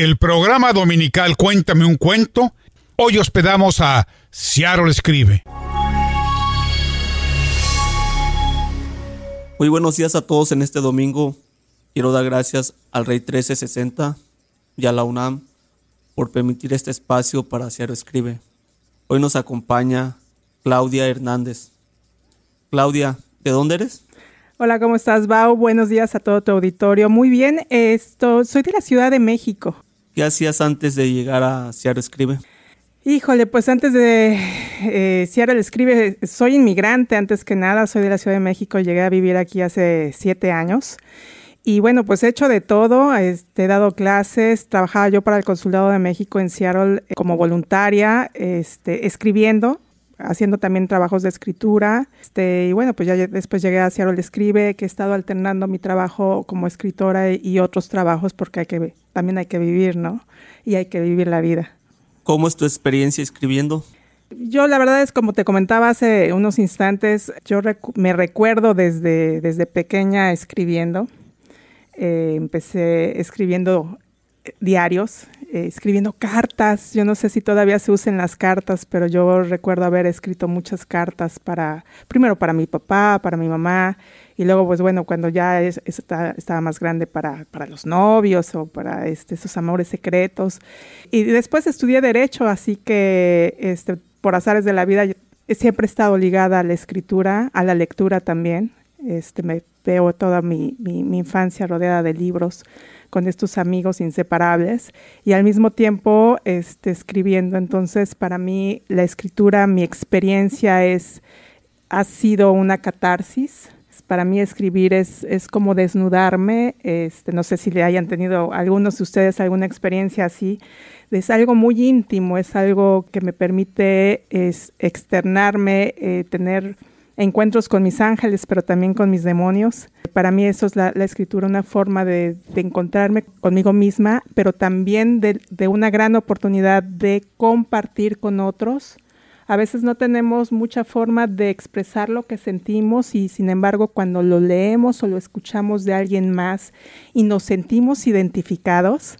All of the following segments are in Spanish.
el programa dominical Cuéntame un cuento. Hoy hospedamos a Seattle Escribe. Muy buenos días a todos en este domingo. Quiero dar gracias al Rey 1360 y a la UNAM por permitir este espacio para Seattle Escribe. Hoy nos acompaña Claudia Hernández. Claudia, ¿de dónde eres? Hola, ¿cómo estás, Bau? Buenos días a todo tu auditorio. Muy bien, esto, soy de la Ciudad de México. ¿Qué hacías antes de llegar a Seattle Escribe? Híjole, pues antes de eh, Seattle Escribe, soy inmigrante antes que nada, soy de la Ciudad de México, llegué a vivir aquí hace siete años. Y bueno, pues he hecho de todo, este, he dado clases, trabajaba yo para el Consulado de México en Seattle como voluntaria, este, escribiendo, haciendo también trabajos de escritura. Este, y bueno, pues ya después llegué a Seattle Escribe, que he estado alternando mi trabajo como escritora y otros trabajos porque hay que, también hay que vivir, ¿no? Y hay que vivir la vida. ¿Cómo es tu experiencia escribiendo? Yo la verdad es como te comentaba hace unos instantes, yo me recuerdo desde, desde pequeña escribiendo. Eh, empecé escribiendo diarios, eh, escribiendo cartas. Yo no sé si todavía se usan las cartas, pero yo recuerdo haber escrito muchas cartas para, primero para mi papá, para mi mamá, y luego, pues bueno, cuando ya estaba más grande para, para, los novios o para este, esos amores secretos. Y después estudié Derecho, así que este, por azares de la vida siempre he estado ligada a la escritura, a la lectura también. Este, me veo toda mi, mi infancia rodeada de libros con estos amigos inseparables y al mismo tiempo este, escribiendo. Entonces, para mí, la escritura, mi experiencia es, ha sido una catarsis. Para mí escribir es, es como desnudarme. Este, no sé si le hayan tenido algunos de ustedes alguna experiencia así. Es algo muy íntimo, es algo que me permite es, externarme, eh, tener encuentros con mis ángeles, pero también con mis demonios. Para mí eso es la, escritura, una forma de, encontrarme conmigo misma, pero también de, una gran oportunidad de compartir con otros. A veces no tenemos mucha forma de expresar lo que sentimos y sin embargo cuando lo leemos o lo escuchamos de alguien más y nos sentimos identificados,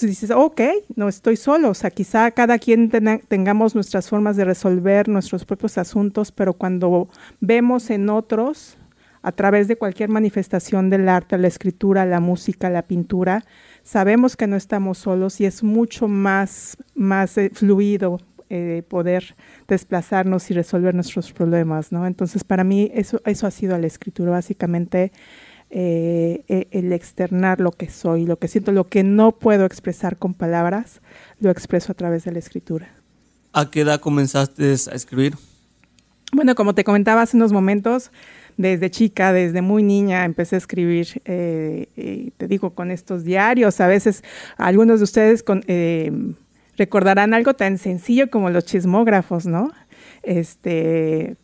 dices, ok, no estoy solo, o sea, quizá cada quien tengamos nuestras formas de resolver nuestros propios asuntos, pero cuando vemos en otros, a través de cualquier manifestación del arte, la escritura, la música, la pintura, sabemos que no estamos solos y es mucho más, más eh, fluido eh, poder desplazarnos y resolver nuestros problemas, ¿no? Entonces, para mí eso, eso ha sido la escritura, básicamente eh, eh, el externar lo que soy, lo que siento, lo que no puedo expresar con palabras, lo expreso a través de la escritura. ¿A qué edad comenzaste a escribir? Bueno, como te comentaba hace unos momentos, desde chica, desde muy niña, empecé a escribir, eh, te digo, con estos diarios. A veces algunos de ustedes recordarán algo tan sencillo como los chismógrafos, ¿no? Este,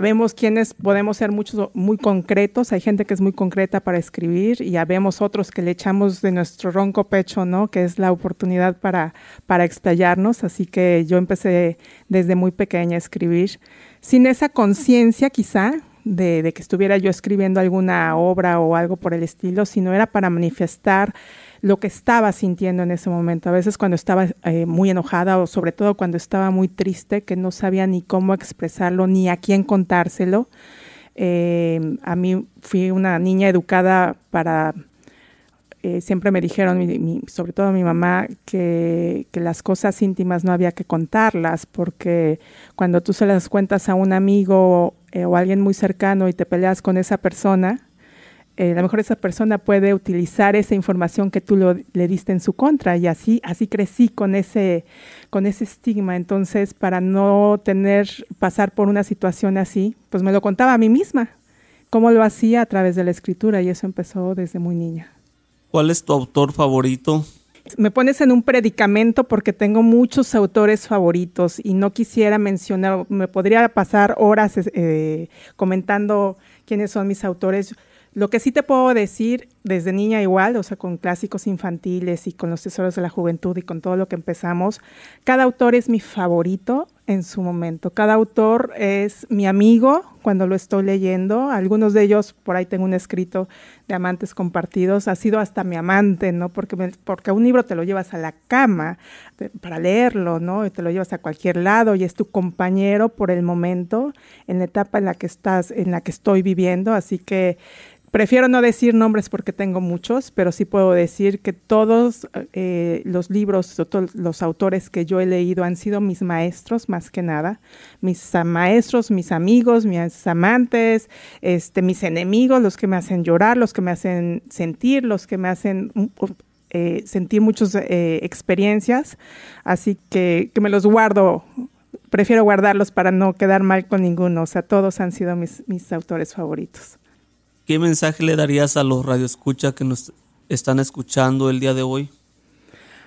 vemos quienes podemos ser muchos muy concretos, hay gente que es muy concreta para escribir y vemos otros que le echamos de nuestro ronco pecho, ¿no? Que es la oportunidad para, para explayarnos, así que yo empecé desde muy pequeña a escribir, sin esa conciencia quizá de, de que estuviera yo escribiendo alguna obra o algo por el estilo, sino era para manifestar lo que estaba sintiendo en ese momento. A veces cuando estaba eh, muy enojada o sobre todo cuando estaba muy triste, que no sabía ni cómo expresarlo ni a quién contárselo. Eh, a mí fui una niña educada para... Eh, siempre me dijeron, sobre todo mi mamá, que, que, las cosas íntimas no había que contarlas, porque cuando tú se las cuentas a un amigo o a alguien muy cercano y te peleas con esa persona, eh, a lo mejor esa persona puede utilizar esa información que tú le diste en su contra y así, así crecí con ese, con ese estigma. Entonces, para no tener, pasar por una situación así, pues me lo contaba a mí misma, cómo lo hacía a través de la escritura y eso empezó desde muy niña. ¿Cuál es tu autor favorito? Me pones en un predicamento porque tengo muchos autores favoritos y no quisiera mencionar, me podría pasar horas eh, comentando quiénes son mis autores lo que sí te puedo decir, desde niña igual, o sea, con clásicos infantiles y con los tesoros de la juventud y con todo lo que empezamos. Cada autor es mi favorito en su momento. Cada autor es mi amigo cuando lo estoy leyendo. Algunos de ellos, por ahí tengo un escrito de amantes compartidos, ha sido hasta mi amante, ¿no? Porque, porque un libro te lo llevas a la cama para leerlo, ¿no? Y te lo llevas a cualquier lado y es tu compañero por el momento, en la etapa en la que estás, en la que estoy viviendo. Así que Prefiero no decir nombres porque tengo muchos, pero sí puedo decir que todos eh, los libros, todos los autores que yo he leído han sido mis maestros más que nada, mis maestros, mis amigos, mis amantes, este, mis enemigos, los que me hacen llorar, los que me hacen sentir, los que me hacen eh, sentir muchas eh, experiencias, así que, que me los guardo prefiero guardarlos para no quedar mal con ninguno. O sea, todos han sido mis, mis autores favoritos. ¿Qué mensaje le darías a los radioescuchas que nos están escuchando el día de hoy?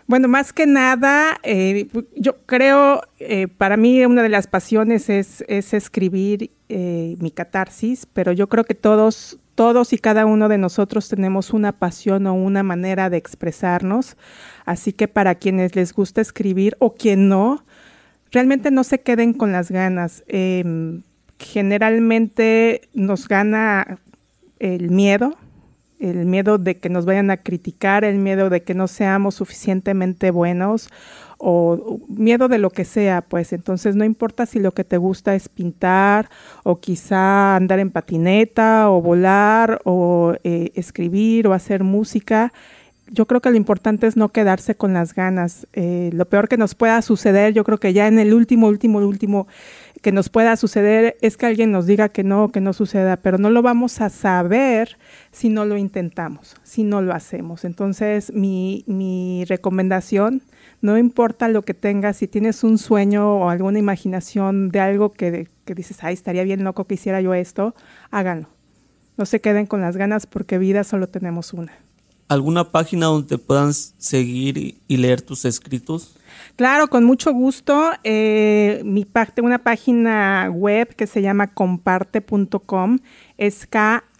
Bueno, más que nada, eh, yo creo, eh, para mí una de las pasiones es, escribir eh, mi catarsis, pero yo creo que todos, todos y cada uno de nosotros tenemos una pasión o una manera de expresarnos, así que para quienes les gusta escribir o quien no, realmente no se queden con las ganas. Em, generalmente nos gana el miedo, el miedo de que nos vayan a criticar, el miedo de que no seamos suficientemente buenos o miedo de lo que sea, pues entonces no importa si lo que te gusta es pintar o quizá andar en patineta o volar o eh, escribir o hacer música. Yo creo que lo importante es no quedarse con las ganas. Eh, lo peor que nos pueda suceder, yo creo que ya en el último, último, último que nos pueda suceder es que alguien nos diga que no, que no suceda, pero no lo vamos a saber si no lo intentamos, si no lo hacemos. Entonces, mi, mi recomendación, no importa lo que tengas, si tienes un sueño o alguna imaginación de algo que, que dices, ay, estaría bien loco que hiciera yo esto, háganlo. No se queden con las ganas porque vida solo tenemos una. ¿Alguna página donde puedan seguir y leer tus escritos? Claro, con mucho gusto. Eh, mi parte, una página web que se llama comparte.com es K-H-O-M-P-A-R-T,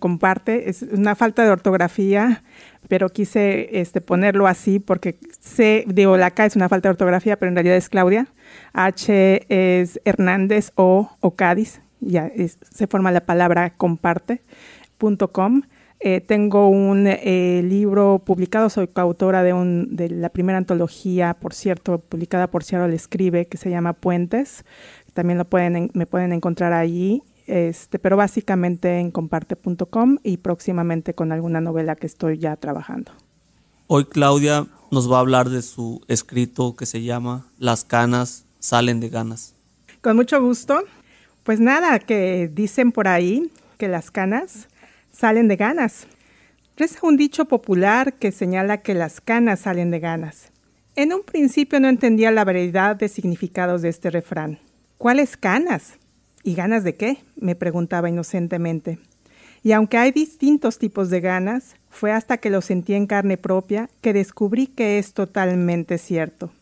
comparte. Es una falta de ortografía, pero quise este, ponerlo así porque sé, digo, la K es una falta de ortografía, pero en realidad es Claudia. H es Hernández o, o Cádiz, ya se forma la palabra comparte.com. Eh, tengo un eh, libro publicado, soy coautora de, un, de la primera antología, por cierto, publicada por Le Escribe, que se llama Puentes. También lo pueden, me pueden encontrar allí, este, pero básicamente en comparte.com y próximamente con alguna novela que estoy ya trabajando. Hoy Claudia nos va a hablar de su escrito que se llama Las canas salen de ganas. Con mucho gusto. Pues nada, que dicen por ahí que las canas salen de ganas. Reza un dicho popular que señala que las canas salen de ganas. En un principio no entendía la variedad de significados de este refrán. ¿Cuáles canas? ¿Y ganas de qué? me preguntaba inocentemente. Y aunque hay distintos tipos de ganas, fue hasta que lo sentí en carne propia que descubrí que es totalmente cierto.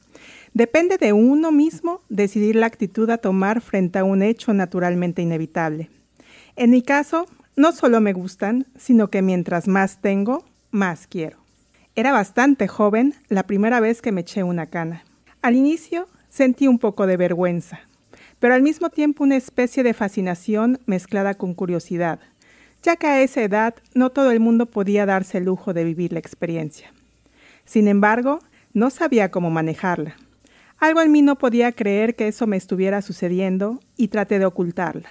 Depende de uno mismo decidir la actitud a tomar frente a un hecho naturalmente inevitable. En mi caso, no solo me gustan, sino que mientras más tengo, más quiero. Era bastante joven la primera vez que me eché una cana. Al inicio sentí un poco de vergüenza, pero al mismo tiempo una especie de fascinación mezclada con curiosidad, ya que a esa edad no todo el mundo podía darse el lujo de vivir la experiencia. Sin embargo, no sabía cómo manejarla. Algo en mí no podía creer que eso me estuviera sucediendo y traté de ocultarla.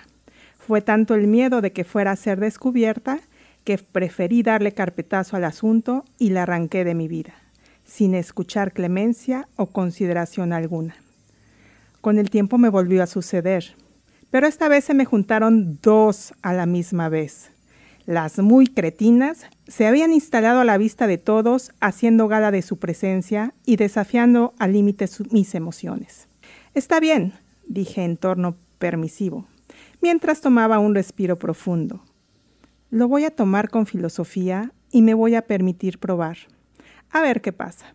Fue tanto el miedo de que fuera a ser descubierta que preferí darle carpetazo al asunto y la arranqué de mi vida, sin escuchar clemencia o consideración alguna. Con el tiempo me volvió a suceder, pero esta vez se me juntaron dos a la misma vez. Las muy cretinas se habían instalado a la vista de todos, haciendo gala de su presencia y desafiando al límite mis emociones. Está bien, dije en torno permisivo mientras tomaba un respiro profundo. Lo voy a tomar con filosofía y me voy a permitir probar. A ver qué pasa.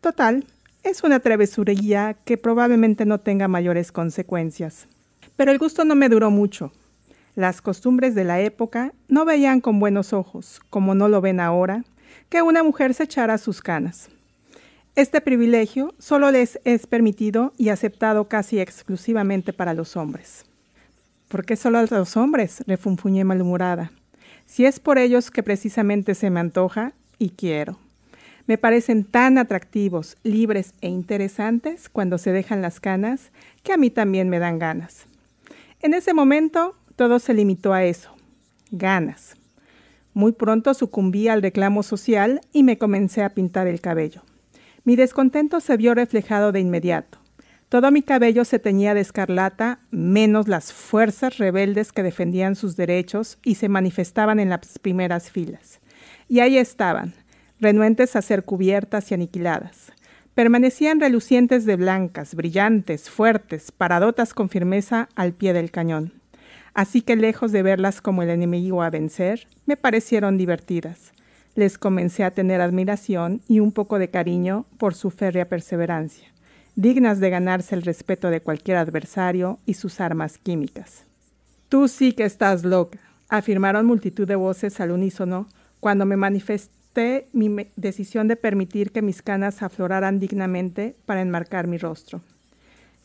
Total, es una travesurilla que probablemente no tenga mayores consecuencias. Pero el gusto no me duró mucho. Las costumbres de la época no veían con buenos ojos, como no lo ven ahora, que una mujer se echara sus canas. Este privilegio solo les es permitido y aceptado casi exclusivamente para los hombres. ¿Por qué solo a los hombres? refunfuñé malhumorada. Si es por ellos que precisamente se me antoja y quiero. Me parecen tan atractivos, libres e interesantes cuando se dejan las canas que a mí también me dan ganas. En ese momento todo se limitó a eso, ganas. Muy pronto sucumbí al reclamo social y me comencé a pintar el cabello. Mi descontento se vio reflejado de inmediato. Todo mi cabello se teñía de escarlata, menos las fuerzas rebeldes que defendían sus derechos y se manifestaban en las primeras filas. Y ahí estaban, renuentes a ser cubiertas y aniquiladas. Permanecían relucientes de blancas, brillantes, fuertes, paradotas con firmeza al pie del cañón. Así que lejos de verlas como el enemigo a vencer, me parecieron divertidas. Les comencé a tener admiración y un poco de cariño por su férrea perseverancia, dignas de ganarse el respeto de cualquier adversario y sus armas químicas. Tú sí que estás loca, afirmaron multitud de voces al unísono cuando me manifesté mi decisión de permitir que mis canas afloraran dignamente para enmarcar mi rostro.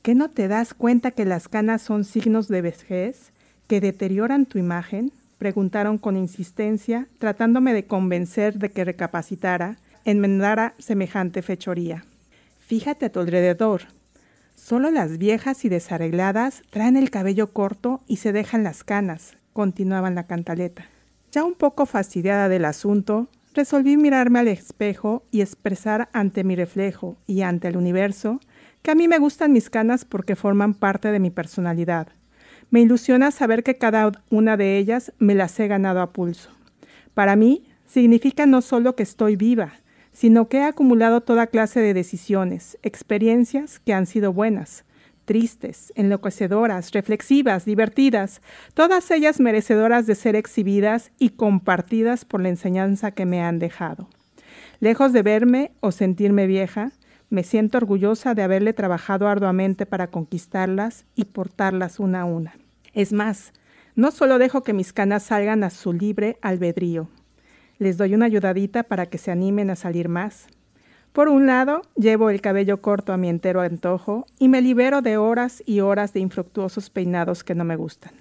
¿Qué no te das cuenta que las canas son signos de vejez que deterioran tu imagen? Preguntaron con insistencia, tratándome de convencer de que recapacitara, enmendara semejante fechoría. Fíjate a tu alrededor. Solo las viejas y desarregladas traen el cabello corto y se dejan las canas, continuaba la cantaleta. Ya un poco fastidiada del asunto, resolví mirarme al espejo y expresar ante mi reflejo y ante el universo que a mí me gustan mis canas porque forman parte de mi personalidad. Me ilusiona saber que cada una de ellas me las he ganado a pulso. Para mí, significa no solo que estoy viva, sino que he acumulado toda clase de decisiones, experiencias que han sido buenas, tristes, enloquecedoras, reflexivas, divertidas, todas ellas merecedoras de ser exhibidas y compartidas por la enseñanza que me han dejado. Lejos de verme o sentirme vieja, me siento orgullosa de haberle trabajado arduamente para conquistarlas y portarlas una a una. Es más, no solo dejo que mis canas salgan a su libre albedrío, les doy una ayudadita para que se animen a salir más, por un lado, llevo el cabello corto a mi entero antojo y me libero de horas y horas de infructuosos peinados que no me gustan.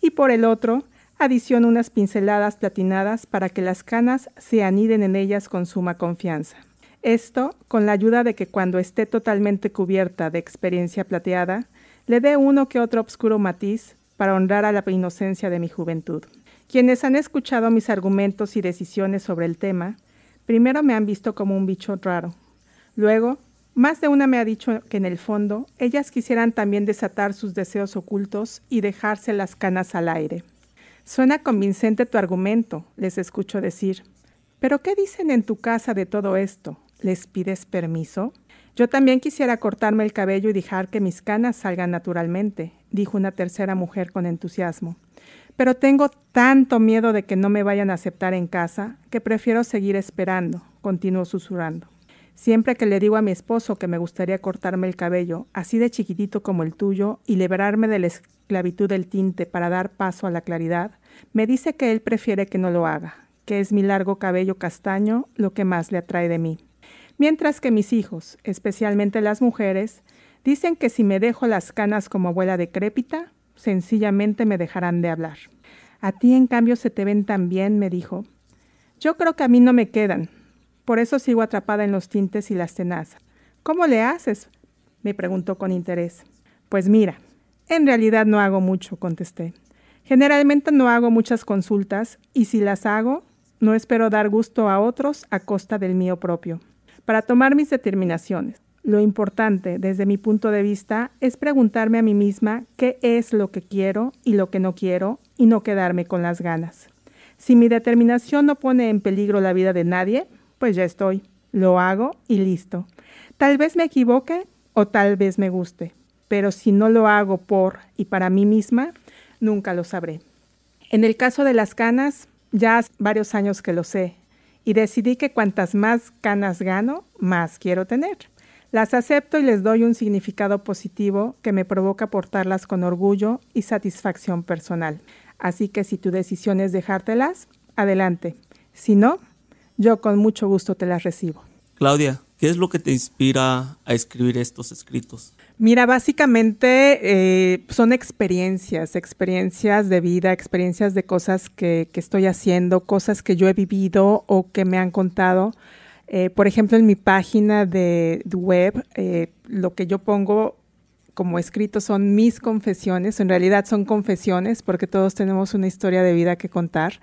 Y por el otro, adiciono unas pinceladas platinadas para que las canas se aniden en ellas con suma confianza. Esto con la ayuda de que cuando esté totalmente cubierta de experiencia plateada, le dé uno que otro obscuro matiz para honrar a la inocencia de mi juventud. Quienes han escuchado mis argumentos y decisiones sobre el tema, Primero me han visto como un bicho raro. Luego, más de una me ha dicho que en el fondo ellas quisieran también desatar sus deseos ocultos y dejarse las canas al aire. Suena convincente tu argumento, les escucho decir. Pero ¿qué dicen en tu casa de todo esto? ¿Les pides permiso? Yo también quisiera cortarme el cabello y dejar que mis canas salgan naturalmente, dijo una tercera mujer con entusiasmo pero tengo tanto miedo de que no me vayan a aceptar en casa que prefiero seguir esperando, continuó susurrando. Siempre que le digo a mi esposo que me gustaría cortarme el cabello, así de chiquitito como el tuyo, y liberarme de la esclavitud del tinte para dar paso a la claridad, me dice que él prefiere que no lo haga, que es mi largo cabello castaño lo que más le atrae de mí. Mientras que mis hijos, especialmente las mujeres, dicen que si me dejo las canas como abuela decrépita, sencillamente me dejarán de hablar. A ti, en cambio, se te ven tan bien, me dijo. Yo creo que a mí no me quedan. Por eso sigo atrapada en los tintes y las tenazas. ¿Cómo le haces? me preguntó con interés. Pues mira, en realidad no hago mucho, contesté. Generalmente no hago muchas consultas y si las hago, no espero dar gusto a otros a costa del mío propio, para tomar mis determinaciones. Lo importante, desde mi punto de vista, es preguntarme a mí misma qué es lo que quiero y lo que no quiero y no quedarme con las ganas. Si mi determinación no pone en peligro la vida de nadie, pues ya estoy. Lo hago y listo. Tal vez me equivoque o tal vez me guste, pero si no lo hago por y para mí misma, nunca lo sabré. En el caso de las canas, ya hace varios años que lo sé, y decidí que cuantas más canas gano, más quiero tener. Las acepto y les doy un significado positivo que me provoca portarlas con orgullo y satisfacción personal. Así que si tu decisión es dejártelas, adelante. Si no, yo con mucho gusto te las recibo. Claudia, ¿qué es lo que te inspira a escribir estos escritos? Mira, básicamente eh, son experiencias, experiencias de vida, experiencias de cosas que, estoy haciendo, cosas que yo he vivido o que me han contado. Eh, por ejemplo, en mi página de, web, eh, lo que yo pongo como escrito son mis confesiones, en realidad son confesiones porque todos tenemos una historia de vida que contar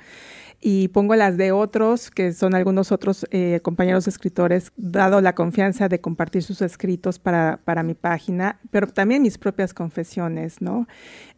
y pongo las de otros, que son algunos otros eh, compañeros escritores, dado la confianza de compartir sus escritos para, para, mi página, pero también mis propias confesiones, ¿no?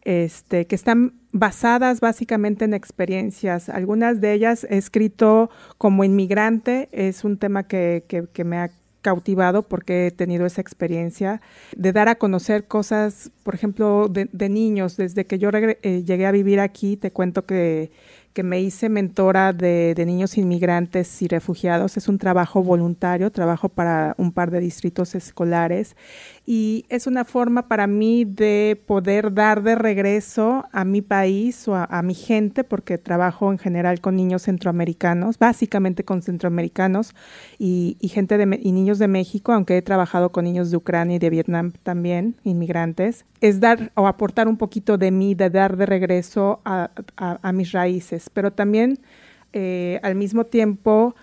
Este, que están basadas básicamente en experiencias. Algunas de ellas he escrito como inmigrante, es un tema que, que, me ha cautivado porque he tenido esa experiencia de dar a conocer cosas, por ejemplo, de, de niños. Desde que yo eh, llegué a vivir aquí, te cuento que que me hice mentora de, niños inmigrantes y refugiados. Es un trabajo voluntario, trabajo para un par de distritos escolares y es una forma para mí de poder dar de regreso a mi país o a, mi gente, porque trabajo en general con niños centroamericanos, básicamente con centroamericanos y, gente de, y niños de México, aunque he trabajado con niños de Ucrania y de Vietnam también, inmigrantes. Es dar o aportar un poquito de mí, de dar de regreso a, mis raíces, pero también eh, al mismo tiempo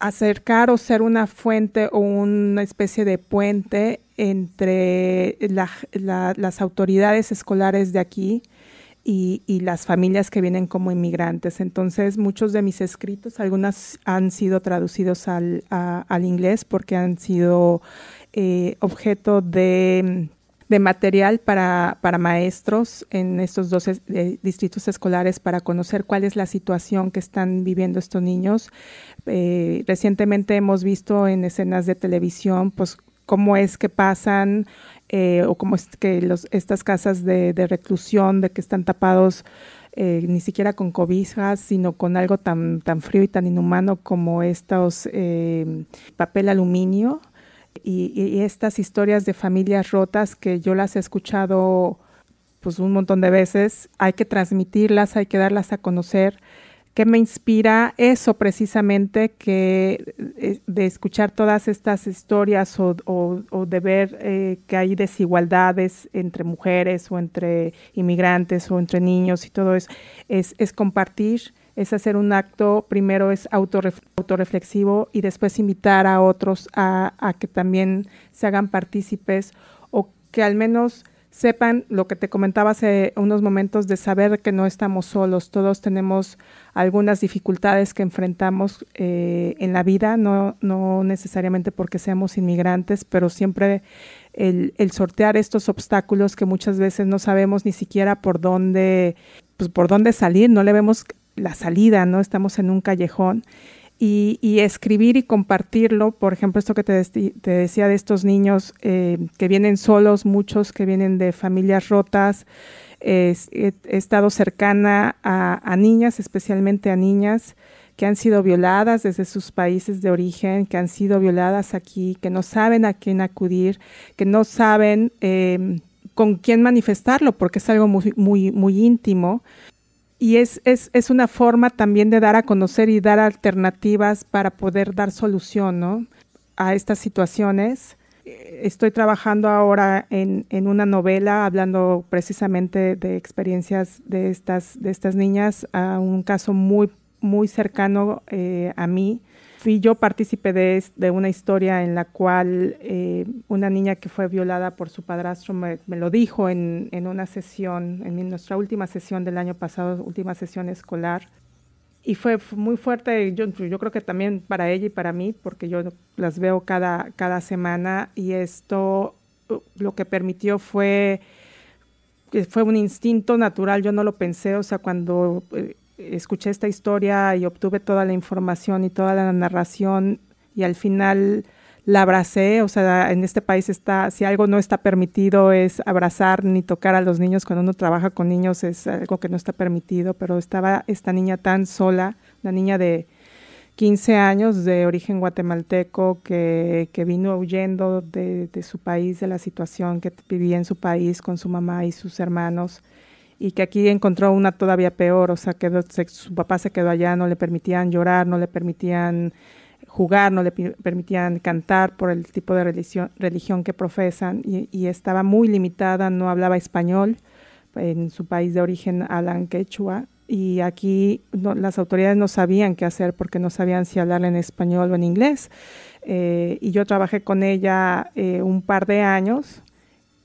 acercar o ser una fuente o una especie de puente entre las autoridades escolares de aquí y, las familias que vienen como inmigrantes. Entonces, muchos de mis escritos, algunas han sido traducidos al, inglés porque han sido eh, objeto de, material para, maestros en estos dos eh, distritos escolares para conocer cuál es la situación que están viviendo estos niños. Eh, recientemente hemos visto en escenas de televisión pues cómo es que pasan eh, o cómo es que los, estas casas de, reclusión, de que están tapados ni siquiera con cobijas, sino con algo tan, tan frío y tan inhumano como estos papel aluminio y, y, estas historias de familias rotas que yo las he escuchado pues un montón de veces, hay que transmitirlas, hay que darlas a conocer. Que me inspira eso precisamente, que eh, de escuchar todas estas historias o, de ver eh, que hay desigualdades entre mujeres o entre inmigrantes o entre niños y todo eso, es, es compartir, es hacer un acto, primero es autorreflexivo y después invitar a otros a, que también se hagan partícipes o que al menos sepan lo que te comentaba hace unos momentos de saber que no estamos solos, todos tenemos algunas dificultades que enfrentamos eh, en la vida, no, no necesariamente porque seamos inmigrantes, pero siempre el, sortear estos obstáculos que muchas veces no sabemos ni siquiera por dónde, pues por dónde salir, no le vemos la salida, ¿no? Estamos en un callejón y, escribir y compartirlo, por ejemplo, esto que te, decía de estos niños eh, que vienen solos, muchos que vienen de familias rotas, he, estado cercana a, niñas, especialmente a niñas que han sido violadas desde sus países de origen, que han sido violadas aquí, que no saben a quién acudir, que no saben eh, con quién manifestarlo, porque es algo muy, muy, muy íntimo y es, es, es, una forma también de dar a conocer y dar alternativas para poder dar solución ¿no? a estas situaciones. Estoy trabajando ahora en, en, una novela hablando precisamente de experiencias de estas, de estas niñas, a un caso muy, muy cercano eh, a mí fui yo partícipe de, de, una historia en la cual eh, una niña que fue violada por su padrastro me, lo dijo en, en, una sesión, en nuestra última sesión del año pasado, última sesión escolar. Y fue muy fuerte, yo, yo creo que también para ella y para mí, porque yo las veo cada, cada semana y esto uh, lo que permitió fue fue un instinto natural, yo no lo pensé, o sea, cuando eh, escuché esta historia y obtuve toda la información y toda la narración y al final la abracé, o sea, en este país está, si algo no está permitido es abrazar ni tocar a los niños, cuando uno trabaja con niños es algo que no está permitido, pero estaba esta niña tan sola, una niña de 15 años de origen guatemalteco que, que vino huyendo de, de, su país, de la situación que vivía en su país con su mamá y sus hermanos y que aquí encontró una todavía peor, o sea, que su papá se quedó allá, no le permitían llorar, no le permitían jugar, no le permitían cantar por el tipo de religión, religión que profesan y, estaba muy limitada, no hablaba español, en su país de origen hablan quechua y aquí las autoridades no sabían qué hacer porque no sabían si hablar en español o en inglés. Eh, y yo trabajé con ella eh, un par de años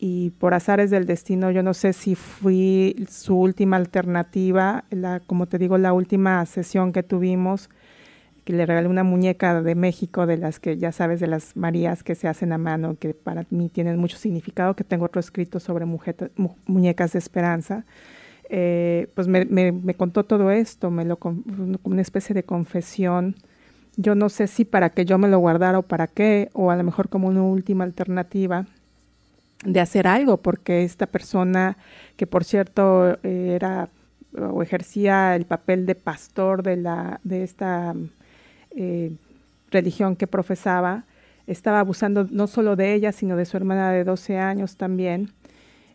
y por azares del destino, yo no sé si fui su última alternativa, la, como te digo, la última sesión que tuvimos, que le regalé una muñeca de México, de las que ya sabes, de las Marías que se hacen a mano, que para mí tienen mucho significado, que tengo otro escrito sobre muñecas de esperanza. Eh, pues me, me, contó todo esto, me lo, una especie de confesión. Yo no sé si para que yo me lo guardara o para qué, o a lo mejor como una última alternativa de hacer algo, porque esta persona, que por cierto era o ejercía el papel de pastor de, la, de esta eh, religión que profesaba, estaba abusando no solo de ella, sino de su hermana de 12 años también.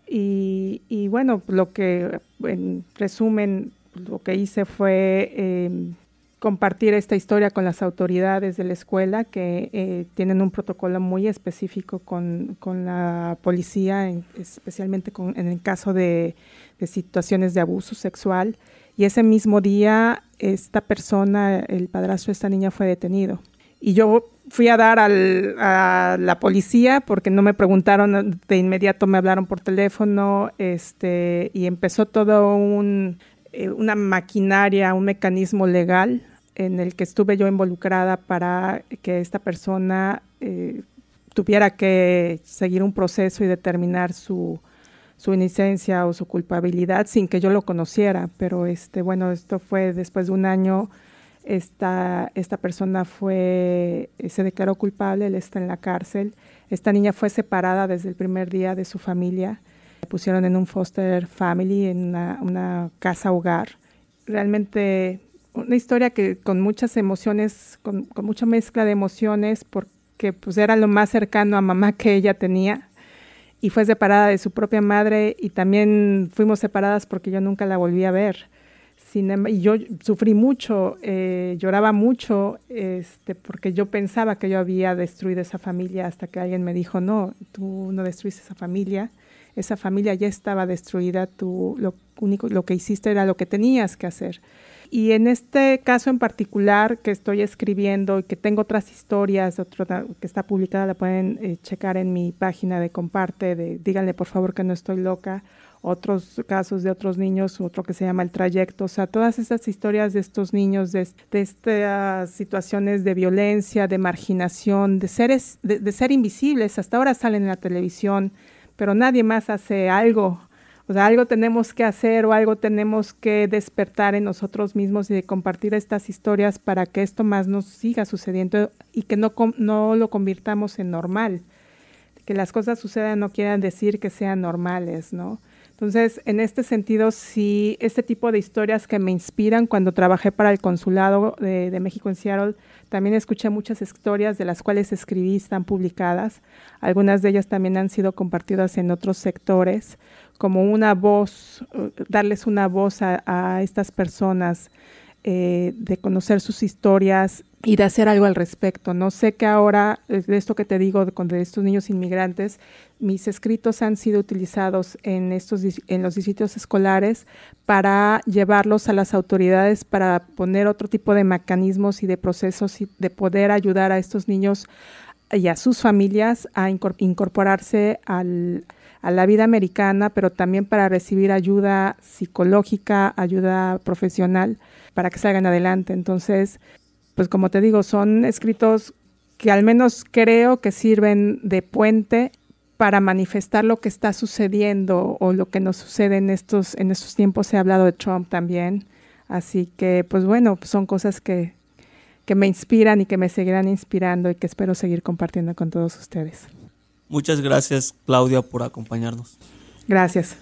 Y, y bueno, lo que en resumen, lo que hice fue eh, compartir esta historia con las autoridades de la escuela que eh, tienen un protocolo muy específico con, con la policía, especialmente con, en el caso de, de, situaciones de abuso sexual. Y ese mismo día esta persona, el padrastro de esta niña, fue detenido. Y yo fui a dar al, a la policía porque no me preguntaron, de inmediato me hablaron por teléfono este, y empezó todo un, eh, una maquinaria, un mecanismo legal en el que estuve yo involucrada para que esta persona eh, tuviera que seguir un proceso y determinar su, su inocencia o su culpabilidad sin que yo lo conociera. Pero este, bueno, esto fue después de un año. Esta, esta persona fue, se declaró culpable, él está en la cárcel. Esta niña fue separada desde el primer día de su familia. La pusieron en un foster family, en una casa hogar. Realmente una historia que con muchas emociones, con, mucha mezcla de emociones, porque pues era lo más cercano a mamá que ella tenía y fue separada de su propia madre y también fuimos separadas porque yo nunca la volví a ver. Sin, y yo sufrí mucho, eh, lloraba mucho, este, porque yo pensaba que yo había destruido esa familia hasta que alguien me dijo, no, tú no destruiste esa familia, esa familia ya estaba destruida, tú lo único, lo que hiciste era lo que tenías que hacer. Y en este caso en particular que estoy escribiendo y que tengo otras historias, que está publicada, la pueden eh, checar en mi página de comparte, de díganle por favor que no estoy loca, otros casos de otros niños, otro que se llama El Trayecto, o sea, todas estas historias de estos niños, de, estas situaciones de violencia, de marginación, de, seres, de ser invisibles, hasta ahora salen en la televisión, pero nadie más hace algo o sea, algo tenemos que hacer o algo tenemos que despertar en nosotros mismos y de compartir estas historias para que esto más nos siga sucediendo y que no, no lo convirtamos en normal. Que las cosas sucedan no quieran decir que sean normales, ¿no? Entonces, en este sentido, sí, este tipo de historias que me inspiran cuando trabajé para el Consulado de, México en Seattle, también escuché muchas historias de las cuales escribí, están publicadas. Algunas de ellas también han sido compartidas en otros sectores como una voz, darles una voz a, estas personas, eh, de conocer sus historias y de hacer algo al respecto. No sé que ahora, de esto que te digo, de, estos niños inmigrantes, mis escritos han sido utilizados en, estos, en los distritos escolares para llevarlos a las autoridades, para poner otro tipo de mecanismos y de procesos y de poder ayudar a estos niños y a sus familias a incorporarse al, a la vida americana, pero también para recibir ayuda psicológica, ayuda profesional, para que salgan adelante. Entonces, pues como te digo, son escritos que al menos creo que sirven de puente para manifestar lo que está sucediendo o lo que nos sucede en estos, en estos tiempos. Se ha hablado de Trump también. Así que, pues bueno, son cosas que, que me inspiran y que me seguirán inspirando y que espero seguir compartiendo con todos ustedes. Muchas gracias, Claudia, por acompañarnos. Gracias.